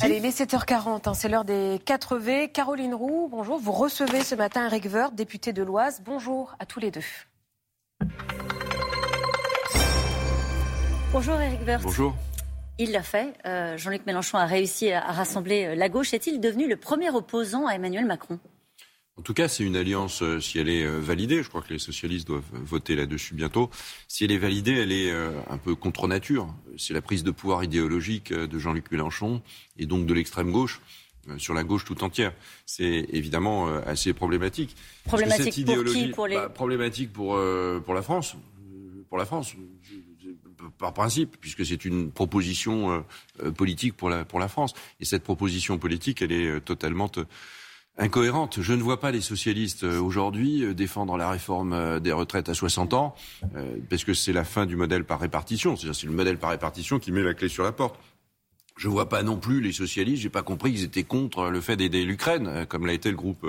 Allez, il est 7h40, hein, c'est l'heure des 4 V. Caroline Roux, bonjour. Vous recevez ce matin Eric Woerth, député de l'Oise. Bonjour à tous les deux. Bonjour Eric Woerth. Bonjour. Il l'a fait. Euh, Jean-Luc Mélenchon a réussi à rassembler euh, la gauche. Est-il devenu le premier opposant à Emmanuel Macron? En tout cas, c'est une alliance, euh, si elle est validée, je crois que les socialistes doivent voter là-dessus bientôt, si elle est validée, elle est un peu contre nature. C'est la prise de pouvoir idéologique de Jean-Luc Mélenchon et donc de l'extrême gauche sur la gauche tout entière. C'est évidemment assez problématique. Problématique pour qui pour les... Bah, problématique pour, pour la France. Pour la France par principe, puisque c'est une proposition euh, euh, politique pour la, pour la France. Et cette proposition politique, elle est euh, totalement incohérente. Je ne vois pas les socialistes aujourd'hui défendre la réforme des retraites à 60 ans, parce que c'est la fin du modèle par répartition. C'est-à-dire c'est le modèle par répartition qui met la clé sur la porte. Je ne vois pas non plus les socialistes, j'ai pas compris qu'ils étaient contre le fait d'aider l'Ukraine, comme l'a été le groupe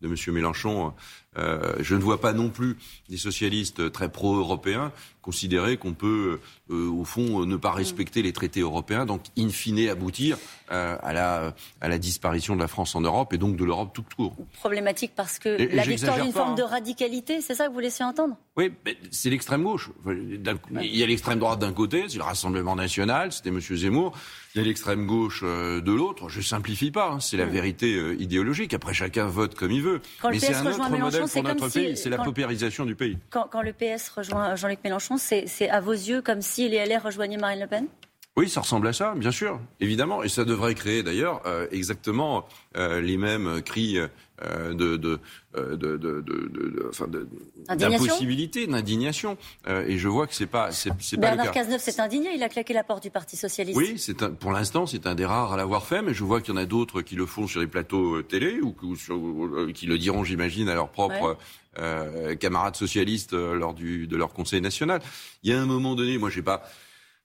de M. Mélenchon. je ne vois pas non plus des socialistes très pro-européens considérer qu'on peut, euh, au fond, ne pas respecter les traités européens, donc in fine aboutir euh, à, la, à la disparition de la France en Europe et donc de l'Europe tout court. Problématique parce que la victoire d'une forme de hein. radicalité, c'est ça que vous laissez entendre? Oui, c'est l'extrême gauche. Il y a l'extrême droite d'un côté, c'est le Rassemblement national, c'était M. Zemmour. Il y a l'extrême gauche euh, de l'autre. Je simplifie pas, hein, c'est la vérité idéologique. Après, chacun vote comme il veut. Mais c'est un autre modèle pour notre pays, c'est la paupérisation du pays. Quand, quand le PS rejoint Jean-Luc Mélenchon, c'est à vos yeux comme si les LR rejoignaient Marine Le Pen? Oui, ça ressemble à ça, bien sûr, évidemment. Et ça devrait créer d'ailleurs euh, exactement euh, les mêmes cris euh, de, de, d'impossibilité, d'indignation. et je vois que c'est pas, c'est, pas Bernard Cazeneuve s'est indigné, il a claqué la porte du Parti socialiste. Oui, c'est pour l'instant, c'est un des rares à l'avoir fait, mais je vois qu'il y en a d'autres qui le font sur les plateaux télé ou, qui le diront, j'imagine, à leur propre. camarades socialistes lors du, de leur conseil national. Il y a un moment donné, moi j'ai pas,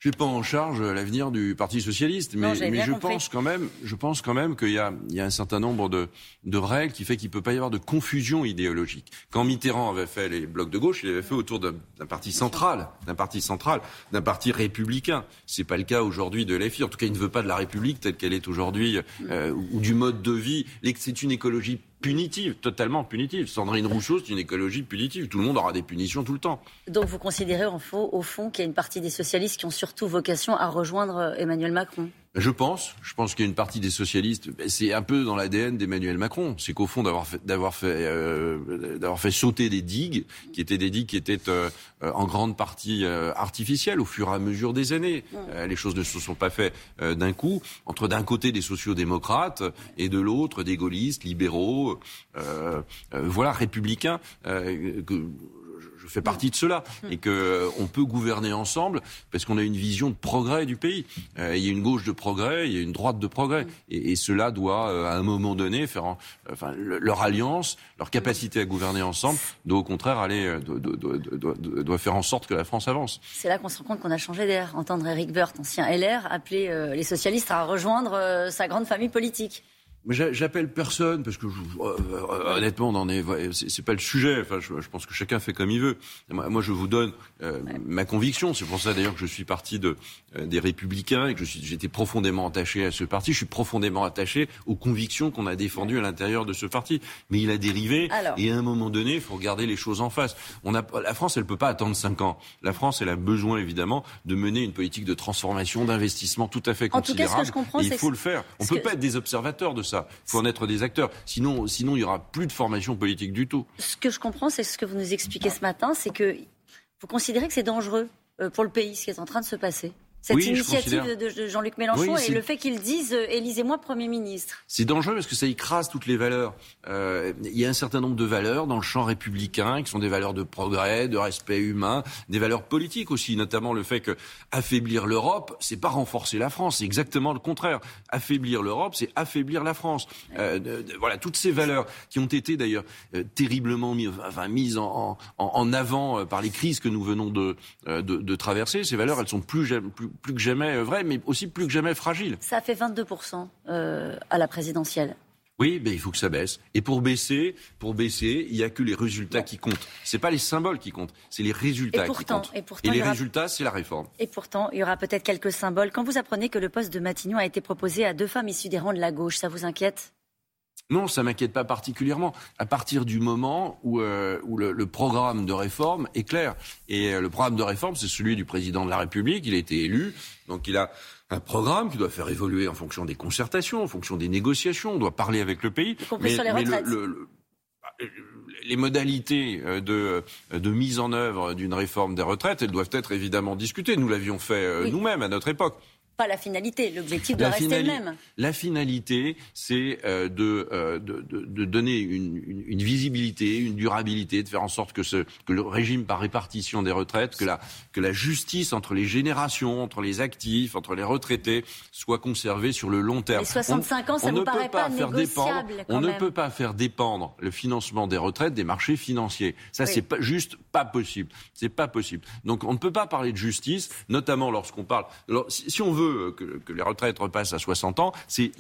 je suis pas en charge l'avenir du Parti socialiste, mais, je pense quand même, je pense quand même qu'il y a, il y a un certain nombre de, de règles qui fait qu'il peut pas y avoir de confusion idéologique. Quand Mitterrand avait fait les blocs de gauche, il avait fait autour d'un parti central, d'un parti central, d'un parti républicain. C'est pas le cas aujourd'hui de l'FI. En tout cas, il ne veut pas de la République telle qu'elle est aujourd'hui, euh, ou du mode de vie. C'est une écologie punitive, totalement punitive. Sandrine Rousseau, c'est une écologie punitive. Tout le monde aura des punitions tout le temps. Donc vous considérez au fond qu'il y a une partie des socialistes qui ont surtout vocation à rejoindre Emmanuel Macron? Je pense. Je pense qu'il y a une partie des socialistes. C'est un peu dans l'ADN d'Emmanuel Macron. C'est qu'au fond, d'avoir fait, d'avoir fait, euh, d'avoir fait sauter des digues, qui étaient des digues qui étaient euh, en grande partie euh, artificielles au fur et à mesure des années. les choses ne se sont pas faites d'un coup. Entre d'un côté des sociaux-démocrates et de l'autre des gaullistes, libéraux, voilà, républicains. Que, je fais partie de cela et que euh, on peut gouverner ensemble parce qu'on a une vision de progrès du pays. Euh, il y a une gauche de progrès, il y a une droite de progrès et, cela doit euh, à un moment donné faire enfin leur alliance, leur capacité à gouverner ensemble doit au contraire aller doit, faire en sorte que la France avance. C'est là qu'on se rend compte qu'on a changé d'air. Entendre Eric Woerth, ancien LR, appeler les socialistes à rejoindre sa grande famille politique. J'appelle personne parce que euh, euh, honnêtement, on est, c'est pas le sujet. Enfin, je, pense que chacun fait comme il veut. Moi, je vous donne euh, ma conviction. C'est pour ça d'ailleurs que je suis parti de des Républicains et que je j'étais profondément attaché à ce parti. Je suis profondément attaché aux convictions qu'on a défendues à l'intérieur de ce parti. Mais il a dérivé et à un moment donné, il faut regarder les choses en face. On a, la France, elle peut pas attendre cinq ans. La France, elle a besoin évidemment de mener une politique de transformation, d'investissement tout à fait considérable. En tout cas, ce que je comprends, il faut le faire. On peut pas être des observateurs de ça. Il faut en être des acteurs. Sinon, sinon, il n'y aura plus de formation politique du tout. Ce que je comprends, c'est ce que vous nous expliquez ce matin, c'est que vous considérez que c'est dangereux euh, pour le pays, ce qui est en train de se passer cette initiative de Jean-Luc Mélenchon et le fait qu'ils disent euh, élisez-moi Premier ministre. C'est dangereux parce que ça écrase toutes les valeurs. Euh, il y a un certain nombre de valeurs dans le champ républicain qui sont des valeurs de progrès, de respect humain, des valeurs politiques aussi, notamment le fait que affaiblir l'Europe, c'est pas renforcer la France, c'est exactement le contraire. Affaiblir l'Europe, c'est affaiblir la France. Euh, voilà, toutes ces valeurs qui ont été d'ailleurs terriblement mis, enfin, mises en, en, en, avant par les crises que nous venons de, de, de traverser, ces valeurs, elles sont plus, plus plus que jamais vrai, mais aussi plus que jamais fragile. Ça fait 22% euh, à la présidentielle. Oui, mais il faut que ça baisse. Et pour baisser, pour baisser, il n'y a que les résultats qui comptent. C'est pas les symboles qui comptent, c'est les résultats qui comptent. Et, pourtant, et les résultats, c'est la réforme. Et pourtant, il y aura peut-être quelques symboles. Quand vous apprenez que le poste de Matignon a été proposé à deux femmes issues des rangs de la gauche, ça vous inquiète? Non, ça m'inquiète pas particulièrement. À partir du moment où, euh, où le, programme de réforme est clair. Et euh, le programme de réforme, c'est celui du président de la République. Il a été élu, donc il a un programme qui doit faire évoluer en fonction des concertations, en fonction des négociations. On doit parler avec le pays. mais, les modalités euh, de, de, mise en œuvre d'une réforme des retraites, elles doivent être évidemment discutées. Nous l'avions fait nous-mêmes à notre époque. Pas la finalité, l'objectif doit rester le même. La finalité, c'est euh, euh, de, de, de, donner une, une, visibilité, une durabilité, de faire en sorte que, ce, que le régime par répartition des retraites, que la, que la justice entre les générations, entre les actifs, entre les retraités, soit conservée sur le long terme. Et 65 ans, ça ne paraît pas, faire dépendre, On ne peut pas faire dépendre le financement des retraites des marchés financiers. Ça, c'est pas, juste pas possible. C'est pas possible. Donc, on ne peut pas parler de justice, notamment lorsqu'on parle. Alors, si on veut que, les retraites repassent à 60 ans, c'est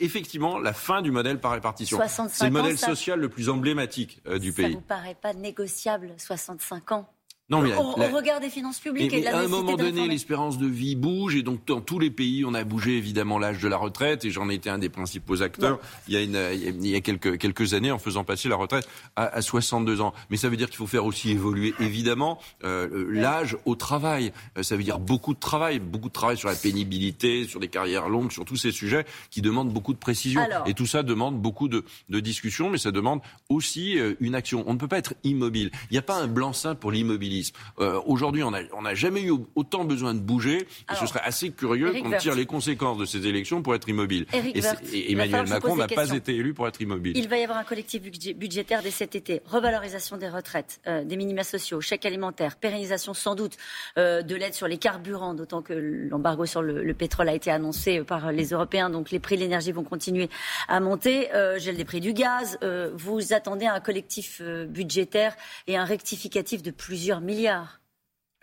effectivement la fin du modèle par répartition. C'est le modèle social le plus emblématique euh, du pays. Ça ne vous paraît pas négociable, 65 ans? Non, mais on, regarde des finances publiques et, À un moment donné, l'espérance de vie bouge et donc dans tous les pays, on a bougé évidemment l'âge de la retraite et j'en ai été un des principaux acteurs il y a, une, il y a quelques, quelques années en faisant passer la retraite à, à 62 ans. Mais ça veut dire qu'il faut faire aussi évoluer évidemment euh, l'âge au travail. Euh, ça veut dire beaucoup de travail, beaucoup de travail sur la pénibilité, sur des carrières longues, sur tous ces sujets qui demandent beaucoup de précision. et tout ça demande beaucoup de, de discussions, mais ça demande aussi euh, une action. On ne peut pas être immobile. Il n'y a pas un blanc-seing pour l'immobilisme. Euh, aujourd'hui, on n'a jamais eu autant besoin de bouger, et ce serait assez curieux qu'on tire les conséquences de ces élections pour être immobile. et, Emmanuel Macron n'a pas été élu pour être immobile. Il va y avoir un collectif budgétaire dès cet été. Revalorisation des retraites, euh, des minima sociaux, chèques alimentaires, pérennisation sans doute euh, de l'aide sur les carburants, d'autant que l'embargo sur le, pétrole a été annoncé par les Européens, donc les prix de l'énergie vont continuer à monter. gel des prix du gaz. vous attendez un collectif budgétaire et un rectificatif de plusieurs milliards.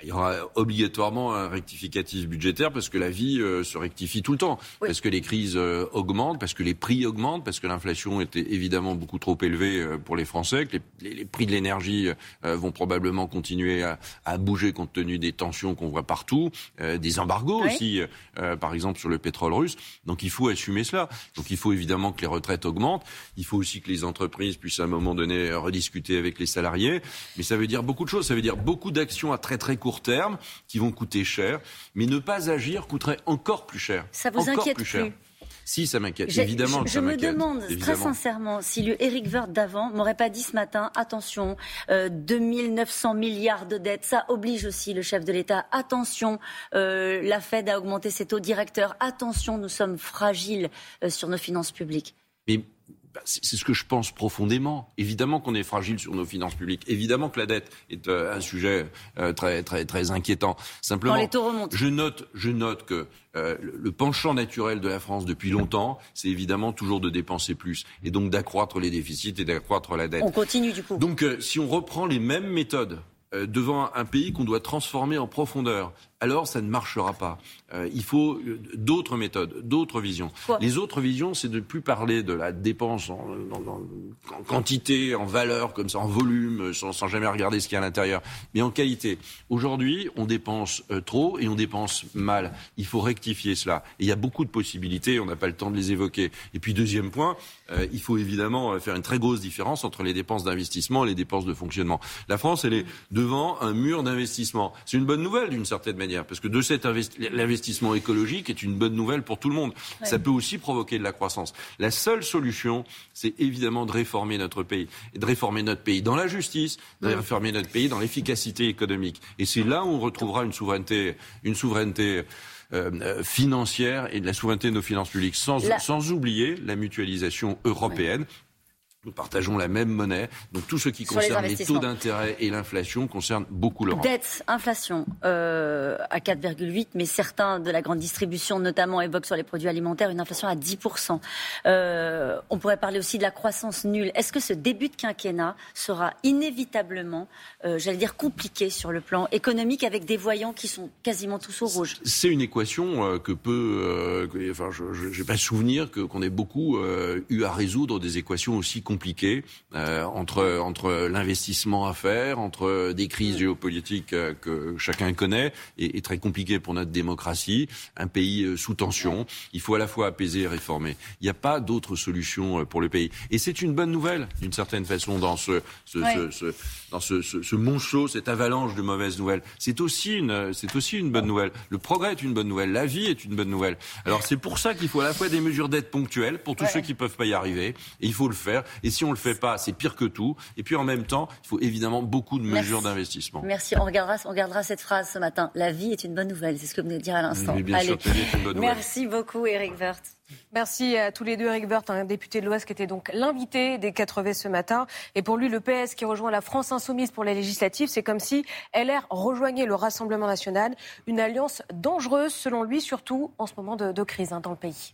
Il y aura obligatoirement un rectificatif budgétaire parce que la vie euh, se rectifie tout le temps, parce que les crises euh, augmentent, parce que les prix augmentent, parce que l'inflation était évidemment beaucoup trop élevée euh, pour les Français, que les, prix de l'énergie vont probablement continuer à, bouger compte tenu des tensions qu'on voit partout, des embargos aussi, par exemple sur le pétrole russe. Donc il faut assumer cela. Donc il faut évidemment que les retraites augmentent. Il faut aussi que les entreprises puissent à un moment donné rediscuter avec les salariés. Mais ça veut dire beaucoup de choses. Ça veut dire beaucoup d'actions à très très court terme qui vont coûter cher, mais ne pas agir coûterait encore plus cher. Ça vous inquiète plus, si, ça m'inquiète. Évidemment je, je me demande très sincèrement si le Eric Woerth d'avant m'aurait pas dit ce matin attention, euh, 2900 milliards de dettes, ça oblige aussi le chef de l'État. Attention, euh, la Fed a augmenté ses taux directeurs. Attention, nous sommes fragiles euh, sur nos finances publiques. Mais c'est ce que je pense profondément. Évidemment qu'on est fragile sur nos finances publiques. Évidemment que la dette est euh, un sujet euh, très très très inquiétant. Simplement, je note je note que euh, le penchant naturel de la France depuis longtemps, c'est évidemment toujours de dépenser plus et donc d'accroître les déficits et d'accroître la dette. On continue du coup. Donc si on reprend les mêmes méthodes devant un pays qu'on doit transformer en profondeur, alors ça ne marchera pas. Euh, il faut euh, d'autres méthodes, d'autres visions. Les autres visions, c'est de ne plus parler de la dépense en, quantité, en valeur, comme ça, en volume, sans, jamais regarder ce qu'il y a à l'intérieur, mais en qualité. Aujourd'hui, on dépense euh, trop et on dépense mal. Il faut rectifier cela. Et il y a beaucoup de possibilités, on n'a pas le temps de les évoquer. Et puis deuxième point, il faut évidemment faire une très grosse différence entre les dépenses d'investissement et les dépenses de fonctionnement. La France, elle est devant un mur d'investissement. C'est une bonne nouvelle d'une certaine manière parce que de cet l'investissement écologique est une bonne nouvelle pour tout le monde. Ça peut aussi provoquer de la croissance. La seule solution, c'est évidemment de réformer notre pays, et de réformer notre pays dans la justice, de réformer notre pays dans l'efficacité économique. Et c'est là où on retrouvera une souveraineté, une souveraineté euh, euh, financière et de la souveraineté de nos finances publiques, sans, sans oublier la mutualisation européenne Nous partageons la même monnaie. Donc tout ce qui concerne les, taux d'intérêt et l'inflation concerne beaucoup l'Europe. Dette, inflation euh, à 4,8, mais certains de la grande distribution notamment évoquent sur les produits alimentaires une inflation à 10%. Euh, on pourrait parler aussi de la croissance nulle. Est-ce que ce début de quinquennat sera inévitablement, euh, j'allais dire, compliqué sur le plan économique avec des voyants qui sont quasiment tous au rouge? C'est une équation euh, que peut... Que, enfin, je n'ai pas souvenir qu'on ait beaucoup eu à résoudre des équations aussi compliquées compliqué euh, entre entre l'investissement à faire, entre des crises géopolitiques euh, que chacun connaît, et, et, très compliqué pour notre démocratie, un pays euh, sous tension. Il faut à la fois apaiser et réformer. Il n'y a pas d'autre solution pour le pays. Et c'est une bonne nouvelle, d'une certaine façon, dans ce, ce, ce, ce dans ce, ce, ce, monceau, cette avalanche de mauvaises nouvelles. C'est aussi une, c'est aussi une bonne nouvelle. Le progrès est une bonne nouvelle. La vie est une bonne nouvelle. Alors c'est pour ça qu'il faut à la fois des mesures d'aide ponctuelles pour tous ceux qui peuvent pas y arriver, et il faut le faire. Et si on le fait pas, c'est pire que tout. Et puis en même temps, il faut évidemment beaucoup de mesures d'investissement. Merci. On regardera, on regardera cette phrase ce matin. La vie est une bonne nouvelle. C'est ce que vous venez de dire à l'instant. bien Allez. sûr, est une bonne nouvelle. Merci beaucoup, Eric Wirth. Merci à tous les deux. Eric Woerth, un député de l'Ouest qui était donc l'invité des 4V ce matin. Et pour lui, le PS qui rejoint la France insoumise pour les législatives, c'est comme si LR rejoignait le Rassemblement national. Une alliance dangereuse, selon lui, surtout en ce moment de, crise hein, dans le pays.